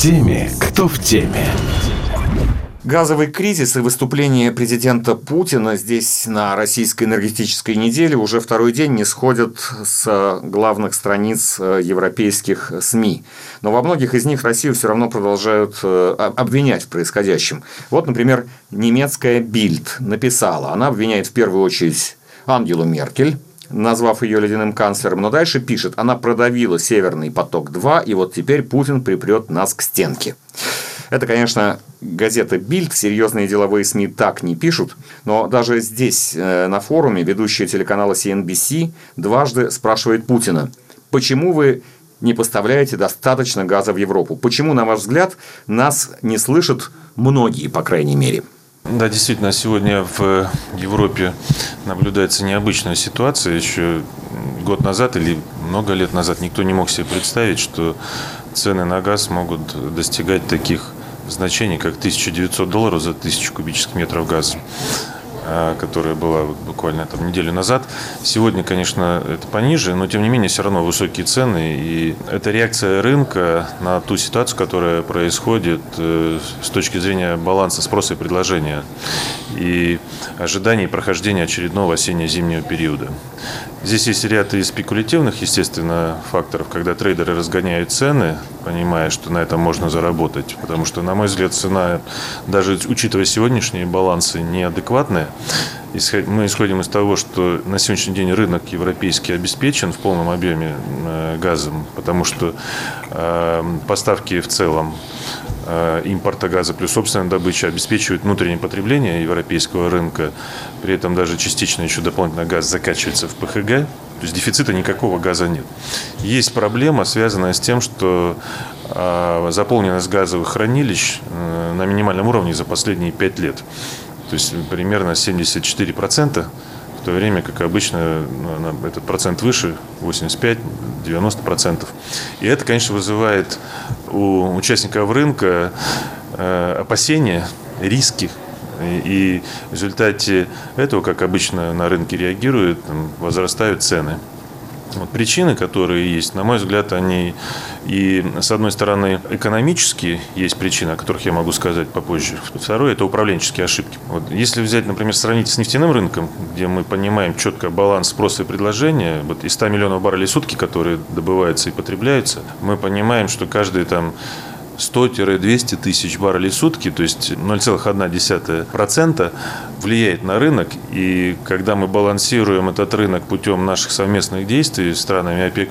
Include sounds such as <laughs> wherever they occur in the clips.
теми, кто в теме. Газовый кризис и выступление президента Путина здесь на российской энергетической неделе уже второй день не сходят с главных страниц э, европейских СМИ. Но во многих из них Россию все равно продолжают э, обвинять в происходящем. Вот, например, немецкая Бильд написала, она обвиняет в первую очередь Ангелу Меркель, назвав ее ледяным канцлером, но дальше пишет, она продавила «Северный поток-2», и вот теперь Путин припрет нас к стенке. Это, конечно, газета «Бильд», серьезные деловые СМИ так не пишут, но даже здесь, э, на форуме, ведущая телеканала CNBC дважды спрашивает Путина, почему вы не поставляете достаточно газа в Европу? Почему, на ваш взгляд, нас не слышат многие, по крайней мере? Да, действительно, сегодня в Европе наблюдается необычная ситуация. Еще год назад или много лет назад никто не мог себе представить, что цены на газ могут достигать таких значение, как 1900 долларов за 1000 кубических метров газа которая была буквально там неделю назад. Сегодня, конечно, это пониже, но тем не менее все равно высокие цены. И это реакция рынка на ту ситуацию, которая происходит э, с точки зрения баланса спроса и предложения и ожиданий прохождения очередного осенне-зимнего периода. Здесь есть ряд и спекулятивных, естественно, факторов, когда трейдеры разгоняют цены, понимая, что на этом можно заработать. Потому что, на мой взгляд, цена, даже учитывая сегодняшние балансы, неадекватная. Мы исходим из того, что на сегодняшний день рынок европейский обеспечен в полном объеме э, газом, потому что э, поставки в целом импорта газа плюс собственная добыча обеспечивает внутреннее потребление европейского рынка. При этом даже частично еще дополнительно газ закачивается в ПХГ. То есть дефицита никакого газа нет. Есть проблема, связанная с тем, что э, заполненность газовых хранилищ э, на минимальном уровне за последние 5 лет. То есть примерно 74% в то время как обычно ну, этот процент выше, 85-90%. И это, конечно, вызывает у участников рынка э, опасения, риски. И в результате этого, как обычно на рынке реагируют, возрастают цены. Вот причины, которые есть, на мой взгляд, они и, с одной стороны, экономические есть причины, о которых я могу сказать попозже. Второе – это управленческие ошибки. Вот если взять, например, сравнить с нефтяным рынком, где мы понимаем четко баланс спроса и предложения, вот из 100 миллионов баррелей в сутки, которые добываются и потребляются, мы понимаем, что каждый там 100-200 тысяч баррелей в сутки, то есть 0,1% влияет на рынок. И когда мы балансируем этот рынок путем наших совместных действий с странами ОПЕК+,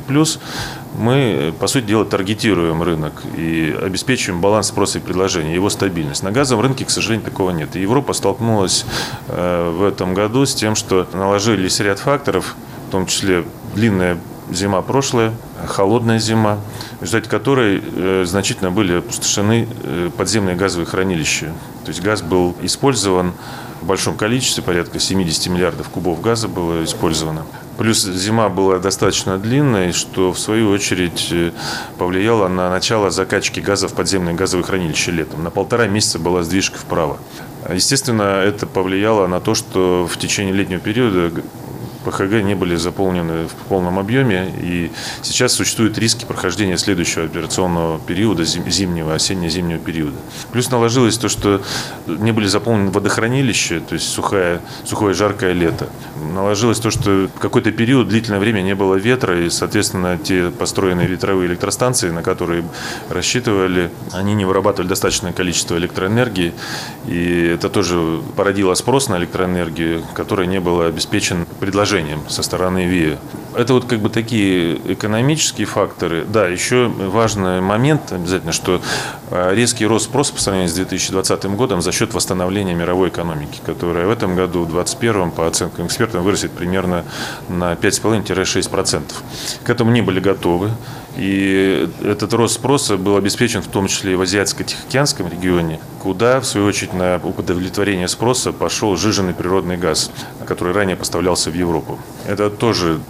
мы, по сути дела, таргетируем рынок и обеспечиваем баланс спроса и предложения, его стабильность. На газовом рынке, к сожалению, такого нет. Европа столкнулась э, в этом году с тем, что наложились ряд факторов, в том числе длинная зима прошлая, холодная зима, в результате которой э, значительно были опустошены э, подземные газовые хранилища. То есть газ был использован в большом количестве, порядка 70 миллиардов кубов газа было использовано. Плюс зима была достаточно длинной, что в свою очередь э, повлияло на начало закачки газа в подземные газовые хранилища летом. На полтора месяца была сдвижка вправо. Естественно, это повлияло на то, что в течение летнего периода ПХГ не были заполнены в полном объеме, и сейчас существуют риски прохождения следующего операционного периода, зимнего, осенне-зимнего периода. Плюс наложилось то, что не были заполнены водохранилища, то есть сухое, сухое жаркое лето. Наложилось то, что какой-то период, длительное время не было ветра, и, соответственно, те построенные ветровые электростанции, на которые рассчитывали, они не вырабатывали достаточное количество электроэнергии, и это тоже породило спрос на электроэнергию, который не был обеспечен предложением предложением со стороны ВИА. Это вот как бы такие экономические факторы. Да, еще важный момент обязательно, что а, резкий рост спроса по сравнению с 2020 годом за счет восстановления мировой экономики, которая в этом году, в 2021, по оценкам экспертов, вырастет примерно на 5,5-6%. К этому не были готовы. И этот рост спроса был обеспечен в том числе и в Азиатско-Тихоокеанском регионе, куда, в свою очередь, на удовлетворение спроса пошел жиженный природный газ, который ранее поставлялся в Европу. Это тоже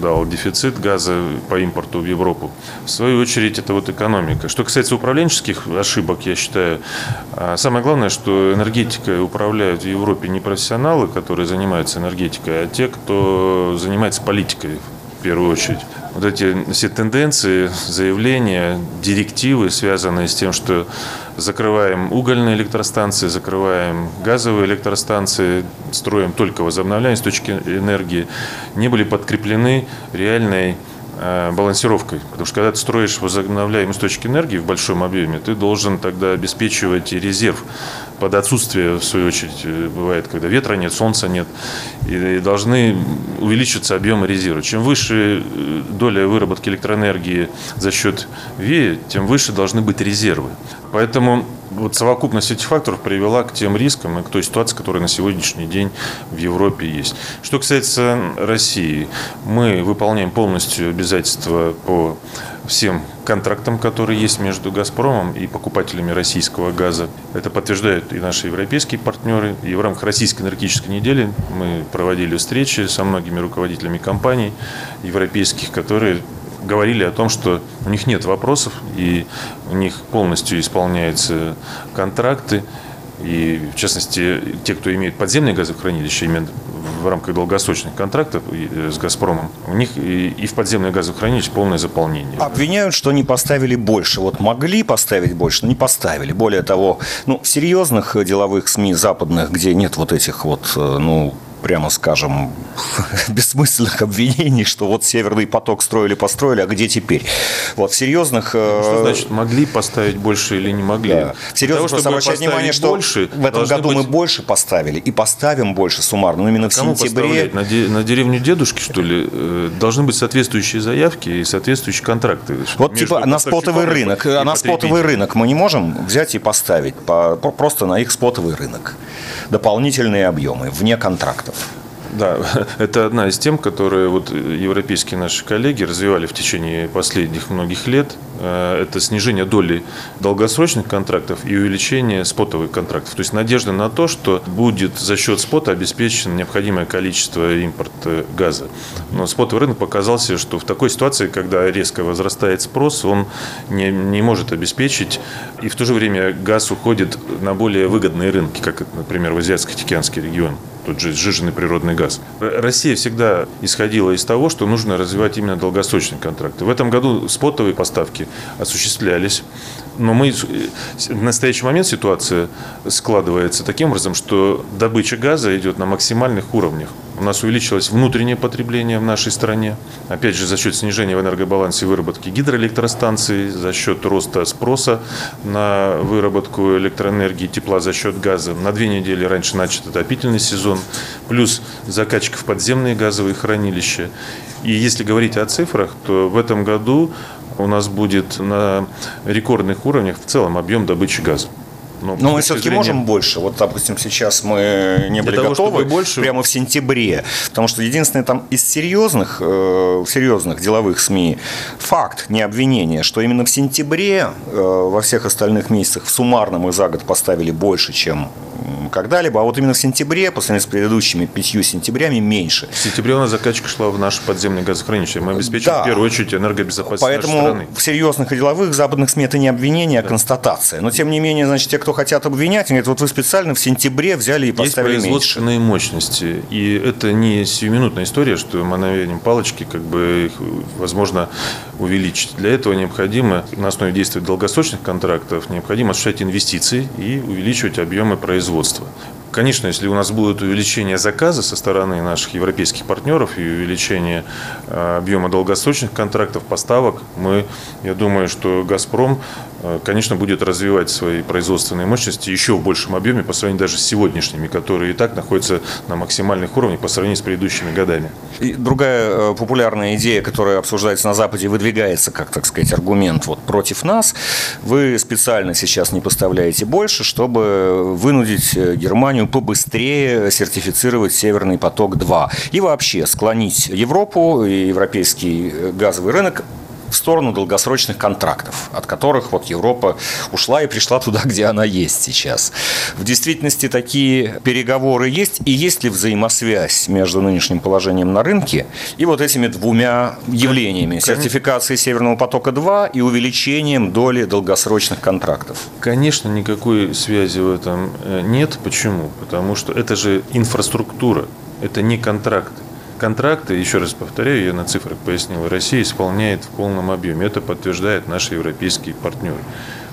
дал дефицит газа по импорту в Европу. В свою очередь, это вот экономика. Что касается управленческих ошибок, я считаю, а, самое главное, что энергетикой управляют в Европе не профессионалы, которые занимаются энергетикой, а те, кто занимается политикой в первую очередь. Вот эти все тенденции, заявления, директивы, связанные с тем, что закрываем угольные электростанции, закрываем газовые электростанции, строим только возобновляемые источники энергии, не были подкреплены реальной Э, балансировкой. Потому что когда ты строишь возобновляемые источники энергии в большом объеме, ты должен тогда обеспечивать резерв под отсутствие, в свою очередь, э, бывает, когда ветра нет, солнца нет, и должны увеличиться объемы резерва. Чем выше э, доля выработки электроэнергии за счет ВЕ, тем выше должны быть резервы. Поэтому вот совокупность этих факторов привела к тем рискам и к той ситуации, которая на сегодняшний день в Европе есть. Что касается России, мы выполняем полностью обязательства по всем контрактам, которые есть между «Газпромом» и покупателями российского газа. Это подтверждают и наши европейские партнеры. И в рамках Российской энергетической недели мы проводили встречи со многими руководителями компаний европейских, которые говорили о том, что у них нет вопросов, и у них полностью исполняются контракты. И, в частности, те, кто имеет подземные газохранилища, именно в рамках долгосрочных контрактов э, с «Газпромом», у них и в подземные газохранилища полное заполнение. Обвиняют, что не поставили больше. Вот могли поставить больше, но не поставили. Более того, ну, в серьезных деловых СМИ западных, где нет вот этих вот, э, ну, прямо скажем, <laughs> бессмысленных обвинений, что вот Северный поток строили, построили, а где теперь? Вот в серьезных... Ну, что э, значит, могли поставить больше или не могли? Да. В серьезных просто обращать внимание, что больше, в этом году быть... мы больше поставили и поставим больше суммарно, но именно а в Кому сентябре... На, де... на деревню дедушки, что ли? Э, должны быть соответствующие заявки и соответствующие контракты. Вот типа на спотовый рынок, а на спотовый рынок мы не можем взять и поставить по, просто на их спотовый рынок дополнительные объемы вне контрактов. Да, <laughs> это одна из тем, которые вот европейские наши коллеги развивали в течение последних многих лет. Э, это снижение доли долгосрочных контрактов и увеличение спотовых контрактов. То есть надежда на то, что будет за счет спота обеспечено необходимое количество импорта газа. Но спотовый рынок показался, что в такой ситуации, когда резко возрастает спрос, он не, не может обеспечить. И в то же время газ уходит на более выгодные рынки, как, например, в Азиатско-Тихоокеанский регион тот же сжиженный природный газ. Россия всегда исходила из того, что нужно развивать именно долгосрочные контракты. В этом году спотовые поставки осуществлялись, но мы, в настоящий момент ситуация складывается таким образом, что добыча газа идет на максимальных уровнях. У нас увеличилось внутреннее потребление в нашей стране. Опять же, за счет снижения в энергобалансе выработки гидроэлектростанций, за счет роста спроса на выработку электроэнергии, тепла за счет газа. На две недели раньше начат отопительный сезон, плюс закачка в подземные газовые хранилища. И если говорить о цифрах, то в этом году у нас будет на рекордных уровнях в целом объем добычи газа. Ну, Но мы все-таки зрения... можем больше. Вот, допустим, сейчас мы не были Для готовы того, больше... прямо в сентябре. Потому что единственное там из серьезных, э, серьезных деловых СМИ факт, не обвинение, что именно в сентябре э, во всех остальных месяцах в суммарно мы за год поставили больше, чем когда-либо, а вот именно в сентябре, по сравнению с предыдущими пятью сентябрями, меньше. В сентябре у нас закачка шла в наш подземный газохранилище. Мы обеспечиваем да. в первую очередь энергобезопасность Поэтому нашей страны. в серьезных и деловых западных СМИ это не обвинение, а да. констатация. Но тем не менее, значит, те, кто хотят обвинять, говорят, вот вы специально в сентябре взяли и поставили Есть производственные меньше. мощности. И это не сиюминутная история, что мановением палочки как бы их возможно увеличить. Для этого необходимо на основе действия долгосрочных контрактов необходимо осуществлять инвестиции и увеличивать объемы производства. Конечно, если у нас будет увеличение заказа со стороны наших европейских партнеров и увеличение э, объема долгосрочных контрактов, поставок, мы, я думаю, что «Газпром», конечно, будет развивать свои производственные мощности еще в большем объеме по сравнению даже с сегодняшними, которые и так находятся на максимальных уровнях по сравнению с предыдущими годами. И другая э, популярная идея, которая обсуждается на Западе, выдвигается как, так сказать, аргумент вот против нас. Вы специально сейчас не поставляете больше, чтобы вынудить Германию Германию побыстрее сертифицировать «Северный поток-2» и вообще склонить Европу и европейский газовый рынок в сторону долгосрочных контрактов, от которых вот Европа ушла и пришла туда, <laughs> где она есть сейчас. В действительности такие переговоры есть, и есть ли взаимосвязь между нынешним положением на рынке и вот этими двумя явлениями – сертификацией Северного потока-2 и увеличением доли долгосрочных контрактов? Конечно, никакой связи в этом э, нет. Почему? Потому что это же инфраструктура, это не контракты. Контракты, еще раз повторяю, я на цифрах пояснил, Россия исполняет в полном объеме. Это подтверждают наши европейские партнеры.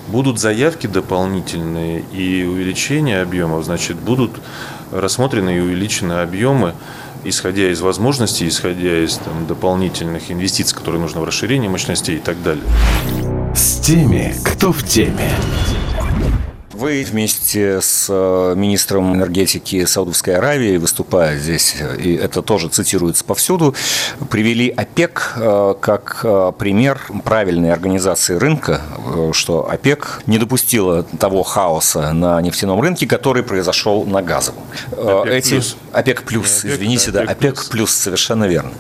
Будут заявки дополнительные и увеличение объемов, значит, будут рассмотрены и увеличены объемы, исходя из возможностей, исходя из там, дополнительных инвестиций, которые нужны в расширение мощностей и так далее. С теми, кто в теме. Вы вместе с э, министром энергетики Саудовской Аравии, выступая здесь, и это тоже цитируется повсюду, привели ОПЕК э, как э, пример правильной организации рынка, что ОПЕК не допустила того хаоса на нефтяном рынке, который произошел на газовом. ОПЕК Эти... плюс. ОПЕК плюс, ОПЕК, извините, да, да, ОПЕК ОПЕК плюс, совершенно верно.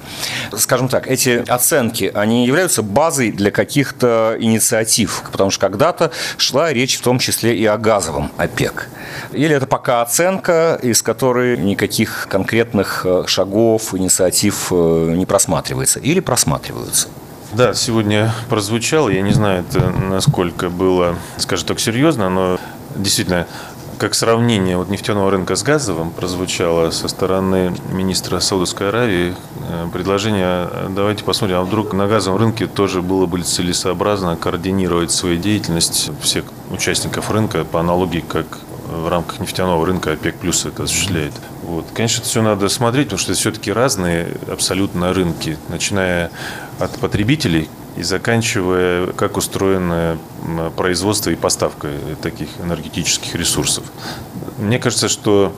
Скажем так, эти оценки, они являются базой для каких-то инициатив, потому что когда-то шла речь в том числе и о газовом ОПЕК. Или это пока оценка, из которой никаких конкретных э, шагов, инициатив э, не просматривается, или просматриваются? Да, сегодня прозвучало, я не знаю, это насколько было, скажем так, серьезно, но действительно как сравнение вот нефтяного рынка с газовым прозвучало со стороны министра Саудовской Аравии э, предложение, давайте посмотрим, а вдруг на газовом рынке тоже было бы целесообразно координировать свою деятельность всех участников рынка по аналогии, как в рамках нефтяного рынка ОПЕК плюс это осуществляет. Вот. Конечно, это все надо смотреть, потому что это все-таки разные абсолютно рынки, начиная от потребителей, и заканчивая, как устроено производство и поставка таких энергетических ресурсов. Мне кажется, что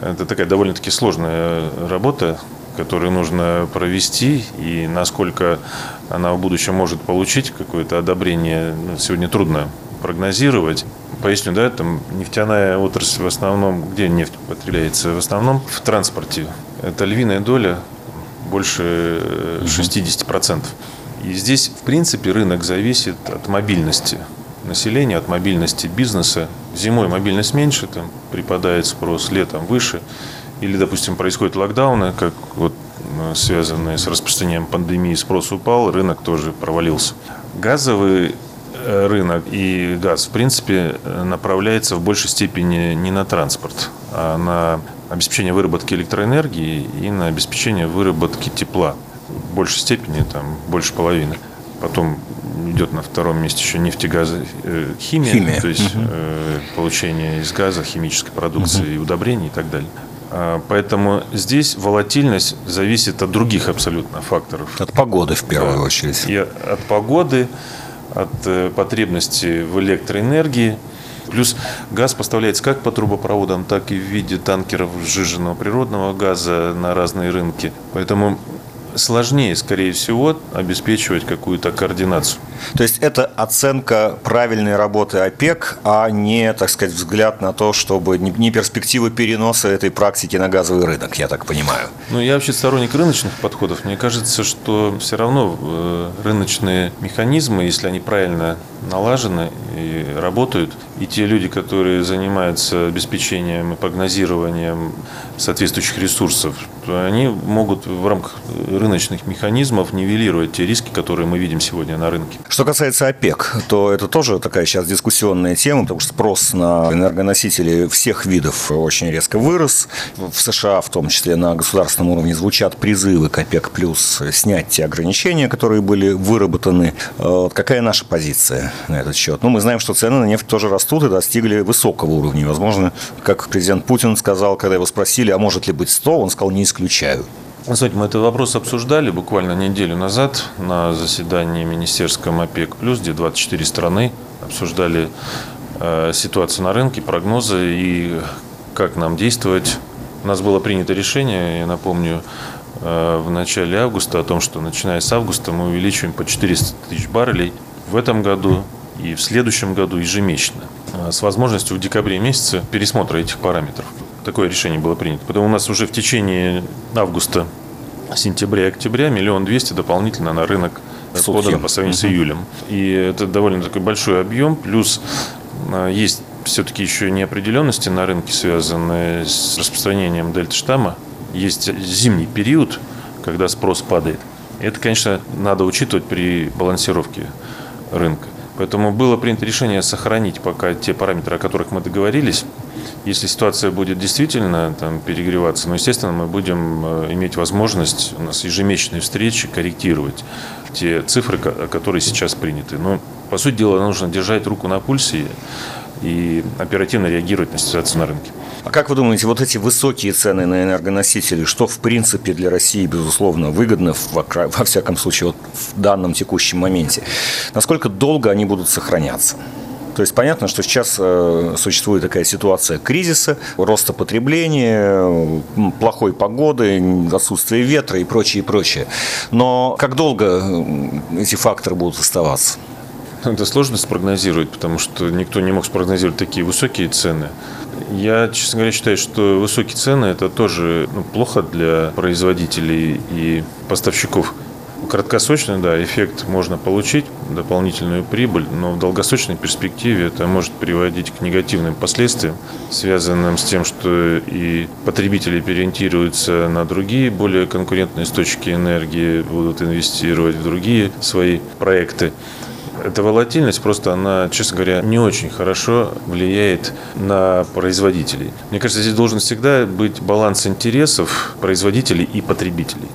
это такая довольно-таки сложная работа, которую нужно провести, и насколько она в будущем может получить какое-то одобрение, ну, сегодня трудно прогнозировать. Поясню, да, там нефтяная отрасль в основном, где нефть употребляется? В основном в транспорте. Это львиная доля, больше 60%. И здесь, в принципе, рынок зависит от мобильности населения, от мобильности бизнеса. Зимой мобильность меньше, там припадает спрос, летом выше. Или, допустим, происходит локдауны, как вот э, связанные с распространением пандемии, спрос упал, рынок тоже провалился. Газовый э, рынок и газ, в принципе, э, направляется в большей степени не на транспорт, а на обеспечение выработки электроэнергии и на обеспечение выработки тепла в большей степени, там, больше половины. Потом идет на втором месте еще нефтегазы, э, химия, Химия. то есть э, получение из газа, химической продукции, угу. удобрений и так далее. А, поэтому здесь волатильность зависит от других абсолютно факторов. От погоды в первую Да. очередь. И от погоды, от э, потребности в электроэнергии. Плюс газ поставляется как по трубопроводам, так и в виде танкеров сжиженного природного газа на разные рынки. Поэтому сложнее, скорее всего, обеспечивать какую-то координацию. То есть это оценка правильной работы ОПЕК, а не, так сказать, взгляд на то, чтобы не перспективы переноса этой практики на газовый рынок, я так понимаю. Ну, я вообще сторонник рыночных подходов. Мне кажется, что все равно э, рыночные механизмы, если они правильно налажены и работают, и те люди, которые занимаются обеспечением и прогнозированием соответствующих ресурсов, они могут в рамках рыночных механизмов нивелировать те риски, которые мы видим сегодня на рынке. Что касается ОПЕК, то это тоже такая сейчас дискуссионная тема, потому что спрос на энергоносители всех видов очень резко вырос. В США, в том числе на государственном уровне, звучат призывы к ОПЕК плюс снять те ограничения, которые были выработаны. Э, Какая наша позиция на этот счет? Ну, мы знаем, что цены на нефть тоже растут и достигли высокого уровня. Возможно, как президент Путин сказал, когда его спросили, а может ли быть 100, он сказал, не исключаю. Знаете, мы этот вопрос обсуждали буквально неделю назад на заседании министерском ОПЕК+, где 24 страны обсуждали э, ситуацию на рынке, прогнозы и как нам действовать. У нас было принято решение, я напомню, э, в начале августа о том, что начиная с августа мы увеличиваем по 400 тысяч баррелей в этом году и в следующем году ежемесячно э, с возможностью в декабре месяце пересмотра этих параметров. Такое решение было принято. Поэтому у нас уже в течение августа, сентября и октября миллион двести дополнительно на рынок подано по сравнению с июлем. И это довольно такой большой объем. Плюс э, есть все-таки еще неопределенности на рынке, связанные с распространением дельта-штамма. Есть зимний период, когда спрос падает. Это, конечно, надо учитывать при балансировке рынка. Поэтому было принято решение сохранить пока те параметры, о которых мы договорились. Если ситуация будет действительно там, перегреваться, ну, естественно, мы будем э, иметь возможность, у нас ежемесячные встречи, корректировать те цифры, которые сейчас приняты. Но, по сути дела, нужно держать руку на пульсе и оперативно реагировать на ситуацию на рынке. А как вы думаете, вот эти высокие цены на энергоносители, что в принципе для России, безусловно, выгодно, во всяком случае, вот в данном текущем моменте, насколько долго они будут сохраняться? То есть понятно, что сейчас э, существует такая ситуация кризиса, роста потребления, плохой погоды, отсутствие ветра и прочее, прочее. Но как долго эти факторы будут оставаться? Это сложно спрогнозировать, потому что никто не мог спрогнозировать такие высокие цены. Я, честно говоря, считаю, что высокие цены – это тоже ну, плохо для производителей и поставщиков. Краткосрочно, да, эффект можно получить, дополнительную прибыль, но в долгосрочной перспективе это может приводить к негативным последствиям, связанным с тем, что и потребители переориентируются на другие, более конкурентные источники энергии, будут инвестировать в другие свои проекты. Эта волатильность просто, она, честно говоря, не очень хорошо влияет на производителей. Мне кажется, здесь должен всегда быть баланс интересов производителей и потребителей.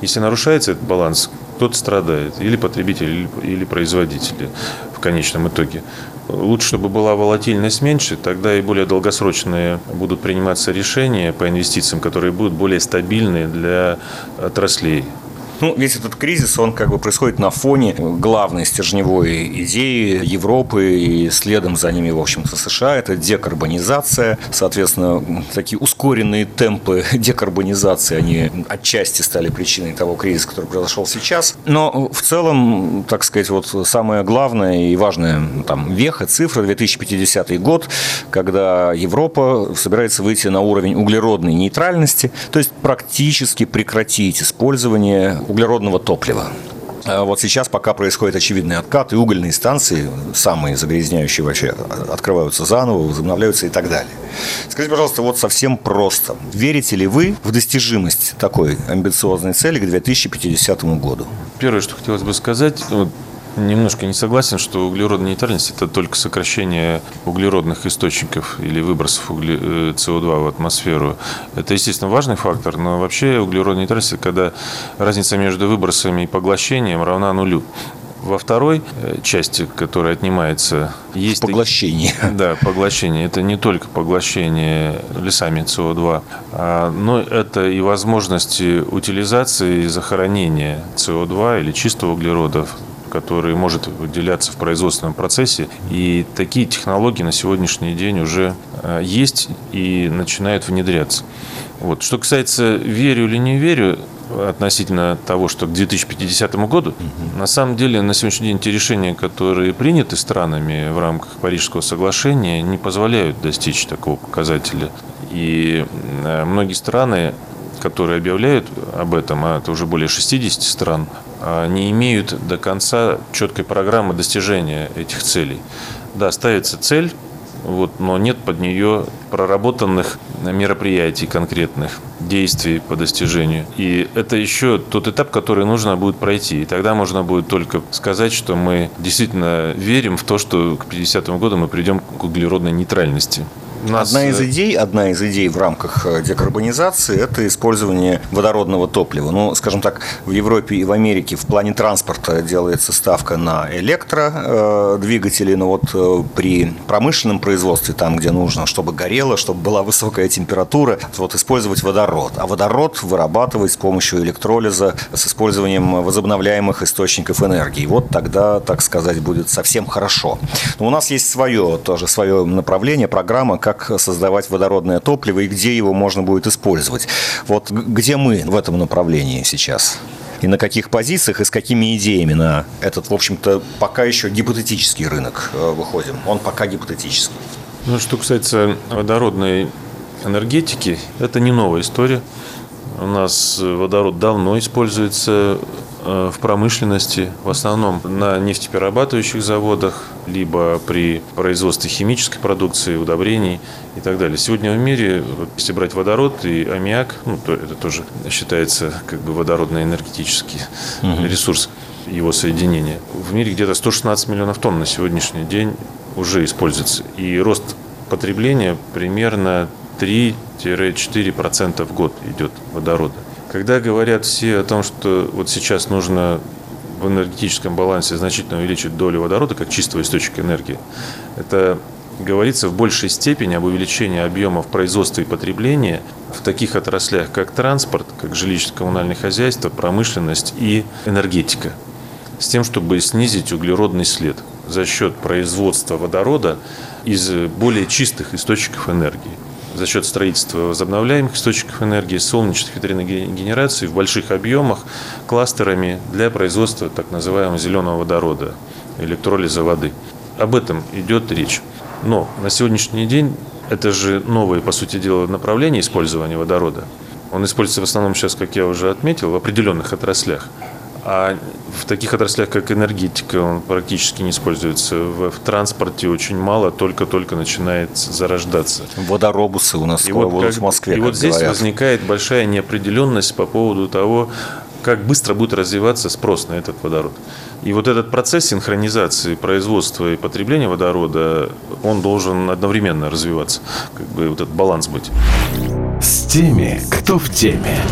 Если нарушается этот баланс, кто-то страдает, или потребители, или производители в конечном итоге. Лучше, чтобы была волатильность меньше, тогда и более долгосрочные будут приниматься решения по инвестициям, которые будут более стабильные для отраслей. Ну, весь этот кризис, он как бы происходит на фоне главной стержневой идеи Европы и следом за ними, в общем-то, США. Это декарбонизация. Соответственно, такие ускоренные темпы <laughs> декарбонизации, они отчасти стали причиной того кризиса, который произошел сейчас. Но в целом, так сказать, вот самое главное и важное там веха, цифра 2050 год, когда Европа собирается выйти на уровень углеродной нейтральности, то есть практически прекратить использование углеродного топлива. А вот сейчас пока происходит очевидный откат, и угольные станции, самые загрязняющие вообще, открываются заново, возобновляются и так далее. Скажите, пожалуйста, вот совсем просто. Верите ли вы в достижимость такой амбициозной цели к 2050 году? Первое, что хотелось бы сказать, немножко не согласен, что углеродная нейтральность – это только сокращение углеродных источников или выбросов угле... Э, СО2 в атмосферу. Это, естественно, важный фактор, но вообще углеродная нейтральность – это когда разница между выбросами и поглощением равна нулю. Во второй э, части, которая отнимается, есть... Поглощение. <laughs> Да, поглощение. Это не только поглощение лесами СО2, а, но это и возможности утилизации и захоронения СО2 или чистого углерода который может выделяться в производственном процессе. И такие технологии на сегодняшний день уже э, есть и начинают внедряться. Вот. Что касается верю или не верю, относительно того, что к 2050 году, угу. на самом деле на сегодняшний день те решения, которые приняты странами в рамках Парижского соглашения, не позволяют достичь такого показателя. И э, многие страны которые объявляют об этом, а это уже более 60 стран, не имеют до конца четкой программы достижения этих целей. Да, ставится цель, вот, но нет под нее проработанных мероприятий конкретных, действий по достижению. И это еще тот этап, который нужно будет пройти. И тогда можно будет только сказать, что мы действительно верим в то, что к 50 году мы придем к углеродной нейтральности нас... Одна из э, идей, одна из идей в рамках э, декарбонизации – это использование водородного топлива. Ну, скажем так, в Европе и в Америке в плане транспорта делается ставка на электродвигатели, но вот при промышленном производстве, там, где нужно, чтобы горело, чтобы была высокая температура, вот использовать водород. А водород вырабатывать с помощью электролиза, с использованием возобновляемых источников энергии. Вот тогда, так сказать, будет совсем хорошо. Но у нас есть свое, тоже свое направление, программа, как как создавать водородное топливо и где его можно будет использовать. Вот где мы в этом направлении сейчас? И на каких позициях и с какими идеями на этот, в общем-то, пока еще гипотетический рынок э, выходим? Он пока гипотетический. Ну, что касается водородной энергетики, это не новая история. У нас водород давно используется в промышленности, в основном на нефтеперерабатывающих заводах, либо при производстве химической продукции, удобрений и так далее. Сегодня в мире, если брать водород и аммиак, ну, то это тоже считается как бы водородно-энергетический угу. ресурс его соединения. В мире где-то 116 миллионов тонн на сегодняшний день уже используется. И рост потребление примерно 3-4% в год идет водорода. Когда говорят все о том, что вот сейчас нужно в энергетическом балансе значительно увеличить долю водорода как чистого источника энергии, это говорится в большей степени об увеличении объемов производства и потребления в таких отраслях, как транспорт, как жилищно-коммунальное хозяйство, промышленность и энергетика, с тем, чтобы снизить углеродный след за счет производства водорода из более чистых источников энергии за счет строительства возобновляемых источников энергии, солнечных ветряных генераций в больших объемах кластерами для производства так называемого зеленого водорода, электролиза воды. Об этом идет речь. Но на сегодняшний день это же новое, по сути дела, направление использования водорода. Он используется в основном сейчас, как я уже отметил, в определенных отраслях. А в таких отраслях, как энергетика, он практически не используется. В, в транспорте очень мало, только-только начинает зарождаться. Водоробусы у нас и скоро вот как, в Москве. И вот здесь говорят. возникает большая неопределенность по поводу того, как быстро будет развиваться спрос на этот водород. И вот этот процесс синхронизации производства и потребления водорода, он должен одновременно развиваться, как бы вот этот баланс быть. С теми, кто в теме.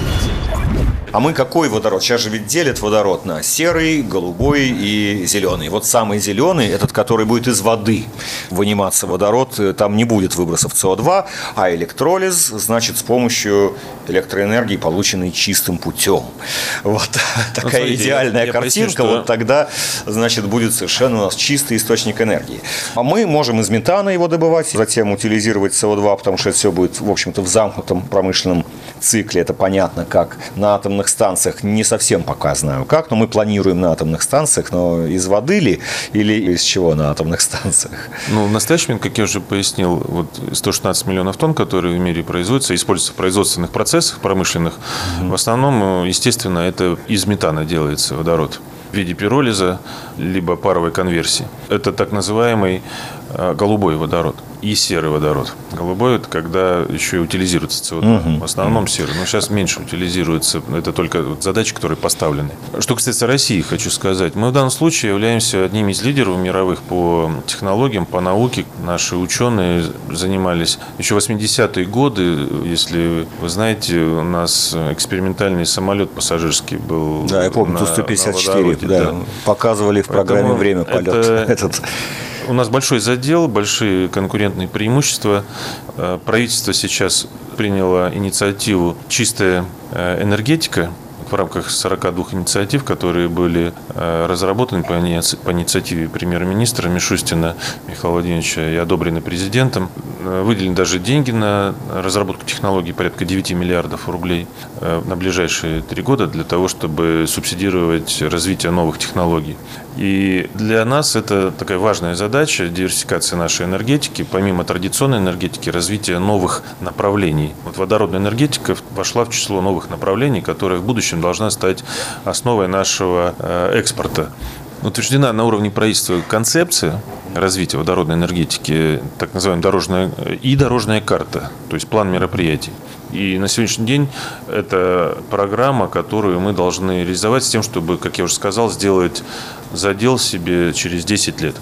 А мы какой водород? Сейчас же ведь делят водород на серый, голубой и зеленый. Вот самый зеленый, этот, который будет из воды выниматься водород, э, там не будет выбросов СО2, а электролиз, значит, с помощью электроэнергии, полученной чистым путем. Вот ну, <laughs> такая смотрите, идеальная я, картинка. Я что... Вот тогда, значит, будет совершенно у нас чистый источник энергии. А мы можем из метана его добывать, затем утилизировать СО2, потому что это все будет, в общем-то, в замкнутом промышленном цикле. Это понятно, как на атомных станциях не совсем пока знаю как, но мы планируем на атомных станциях, но из воды ли или из чего на атомных станциях? Ну, в настоящий момент, как я уже пояснил, вот 116 миллионов тонн, которые в мире производятся, используются в производственных процессах промышленных, mm-hmm. в основном, естественно, это из метана делается водород в виде пиролиза, либо паровой конверсии. Это так называемый голубой водород и серый водород. Голубой – это когда еще и утилизируется СО2. Угу. В основном серый. Но сейчас меньше утилизируется. Это только задачи, которые поставлены. Что касается России, хочу сказать. Мы в данном случае являемся одним из лидеров мировых по технологиям, по науке. Наши ученые занимались еще 80-е годы. Если вы знаете, у нас экспериментальный самолет пассажирский был. Да, я помню, Ту-154. Да, да. Показывали в программе Поэтому «Время полета». Это... <laughs> Этот у нас большой задел, большие конкурентные преимущества. Э, правительство сейчас приняло инициативу «Чистая э, энергетика», в рамках 42 инициатив, которые были э, разработаны по инициативе премьер-министра Мишустина Михаила Владимировича и одобрены президентом. Выделены даже деньги на разработку технологий, порядка 9 миллиардов рублей на ближайшие три года для того, чтобы субсидировать развитие новых технологий. И для нас это такая важная задача диверсификация нашей энергетики, помимо традиционной энергетики, развитие новых направлений. Вот водородная энергетика вошла в число новых направлений, которая в будущем должна стать основой нашего э, экспорта. Утверждена на уровне правительства концепция развития водородной энергетики, так называемая дорожная и дорожная карта, то есть план мероприятий. И на сегодняшний день это программа, которую мы должны реализовать с тем, чтобы, как я уже сказал, сделать задел себе через 10 лет.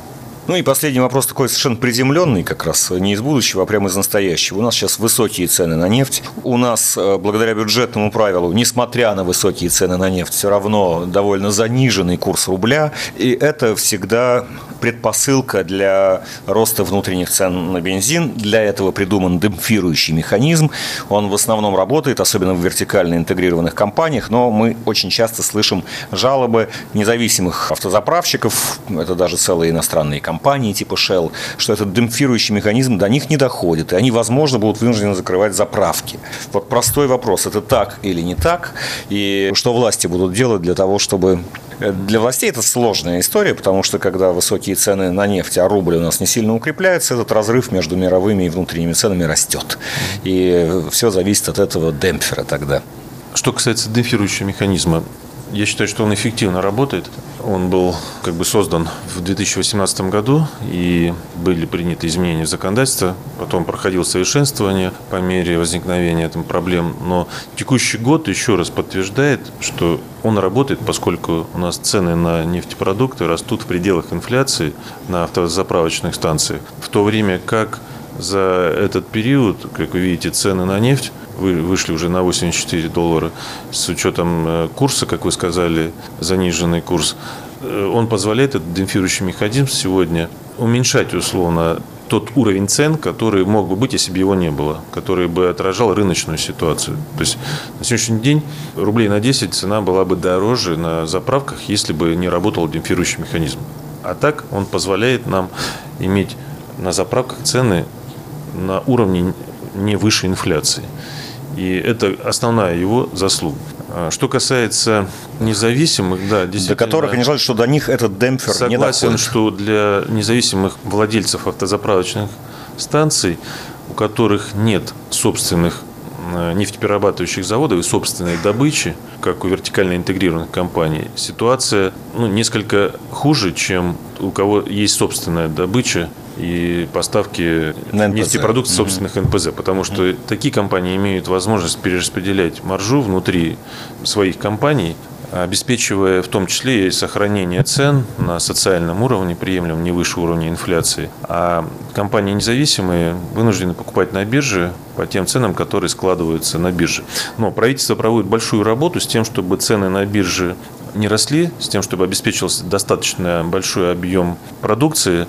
Ну и последний вопрос такой совершенно приземленный, как раз не из будущего, а прямо из настоящего. У нас сейчас высокие цены на нефть. У нас, э, благодаря бюджетному правилу, несмотря на высокие цены на нефть, все равно довольно заниженный курс рубля. И это всегда предпосылка для роста внутренних цен на бензин. Для этого придуман демпфирующий механизм. Он в основном работает, особенно в вертикально интегрированных компаниях, но мы очень часто слышим жалобы независимых автозаправщиков, это даже целые иностранные компании, компании типа Shell, что этот демпфирующий механизм до них не доходит, и они, возможно, будут вынуждены закрывать заправки. Вот простой вопрос, это так или не так, и что власти будут делать для того, чтобы э, для властей это сложная история, потому что когда высокие цены на нефть, а рубль у нас не сильно укрепляется, этот разрыв между мировыми и внутренними ценами растет. И все зависит от этого демпфера тогда. Что касается демпфирующего механизма, я считаю, что он эффективно работает. Он был как бы создан в 2018 году, и были приняты изменения в законодательство. Потом проходило совершенствование по мере возникновения там, проблем. Но текущий год еще раз подтверждает, что он работает, поскольку у нас цены на нефтепродукты растут в пределах инфляции на автозаправочных станциях, в то время как за этот период, как вы видите, цены на нефть вышли уже на 84 доллара с учетом э, курса, как вы сказали, заниженный курс. Э, он позволяет, этот демпфирующий механизм сегодня, уменьшать условно тот уровень цен, который мог бы быть, если бы его не было, который бы отражал рыночную ситуацию. То есть на сегодняшний день рублей на 10 цена была бы дороже на заправках, если бы не работал демпфирующий механизм. А так он позволяет нам иметь на заправках цены на уровне не выше инфляции. И это основная его заслуга. А что касается независимых, да, действительно. До которых они жалуются, что до них этот демпфер согласен, не Согласен, что для независимых владельцев автозаправочных станций, у которых нет собственных э, нефтеперерабатывающих заводов и собственной добычи, как у вертикально интегрированных компаний, ситуация ну, несколько хуже, чем у кого есть собственная добыча и поставки нефтепродуктов собственных НПЗ, потому что такие компании имеют возможность перераспределять маржу внутри своих компаний, обеспечивая в том числе и сохранение цен на социальном уровне, приемлемом не выше уровня инфляции. А компании независимые вынуждены покупать на бирже по тем ценам, которые складываются на бирже. Но правительство проводит большую работу с тем, чтобы цены на бирже не росли, с тем, чтобы обеспечивался достаточно большой объем продукции,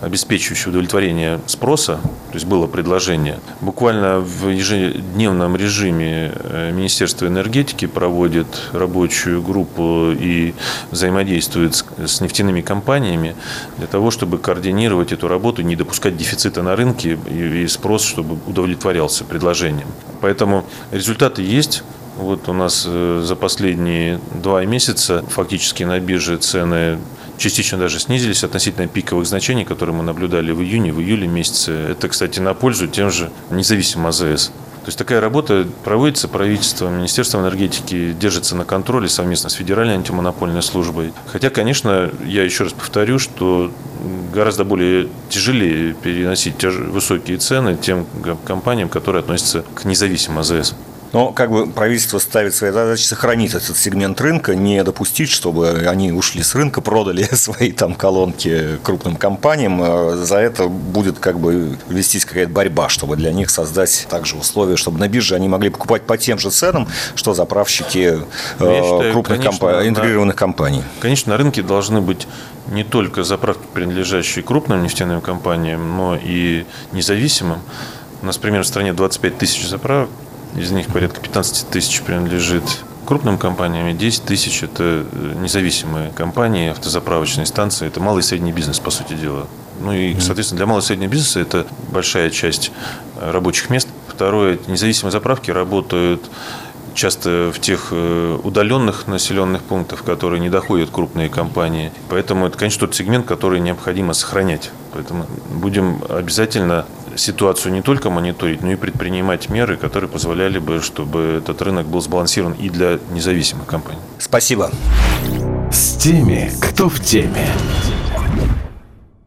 обеспечивающий удовлетворение спроса, то есть было предложение. Буквально в ежедневном режиме э, Министерство энергетики проводит рабочую группу и взаимодействует с нефтяными компаниями для того, чтобы координировать эту работу, не допускать дефицита на рынке и спрос, чтобы удовлетворялся предложением. Поэтому результаты есть. Вот у нас э, за последние два месяца фактически на бирже цены частично даже снизились относительно пиковых значений, которые мы наблюдали в июне, в июле месяце. Это, кстати, на пользу тем же независимым АЗС. То есть такая работа проводится правительством, Министерством энергетики держится на контроле совместно с Федеральной антимонопольной службой. Хотя, конечно, я еще раз повторю, что гораздо более тяжелее переносить высокие цены тем компаниям, которые относятся к независимым АЗС. Но как бы правительство ставит своей задачей сохранить этот сегмент рынка, не допустить, чтобы они ушли с рынка, продали <laughs> свои там колонки крупным компаниям. А за это будет как бы вестись какая-то борьба, чтобы для них создать также условия, чтобы на бирже они могли покупать по тем же ценам, что заправщики ну, э, считаю, крупных конечно, компа- интегрированных на, компаний. Конечно, на рынке должны быть не только заправки, принадлежащие крупным нефтяным компаниям, но и независимым. У нас, например, в стране 25 тысяч заправок, из них порядка 15 тысяч принадлежит крупным компаниям, и 10 тысяч – это э, независимые компании, автозаправочные станции. Это малый и средний бизнес, по сути дела. Ну и, соответственно, для малого и среднего бизнеса это большая часть э, рабочих мест. Второе, независимые заправки работают часто в тех э, удаленных населенных пунктах, которые не доходят крупные компании. Поэтому это, конечно, тот сегмент, который необходимо сохранять. Поэтому будем обязательно ситуацию не только мониторить, но и предпринимать меры, которые позволяли бы, чтобы этот рынок был сбалансирован и для независимых компаний. Спасибо. С теми, кто в теме.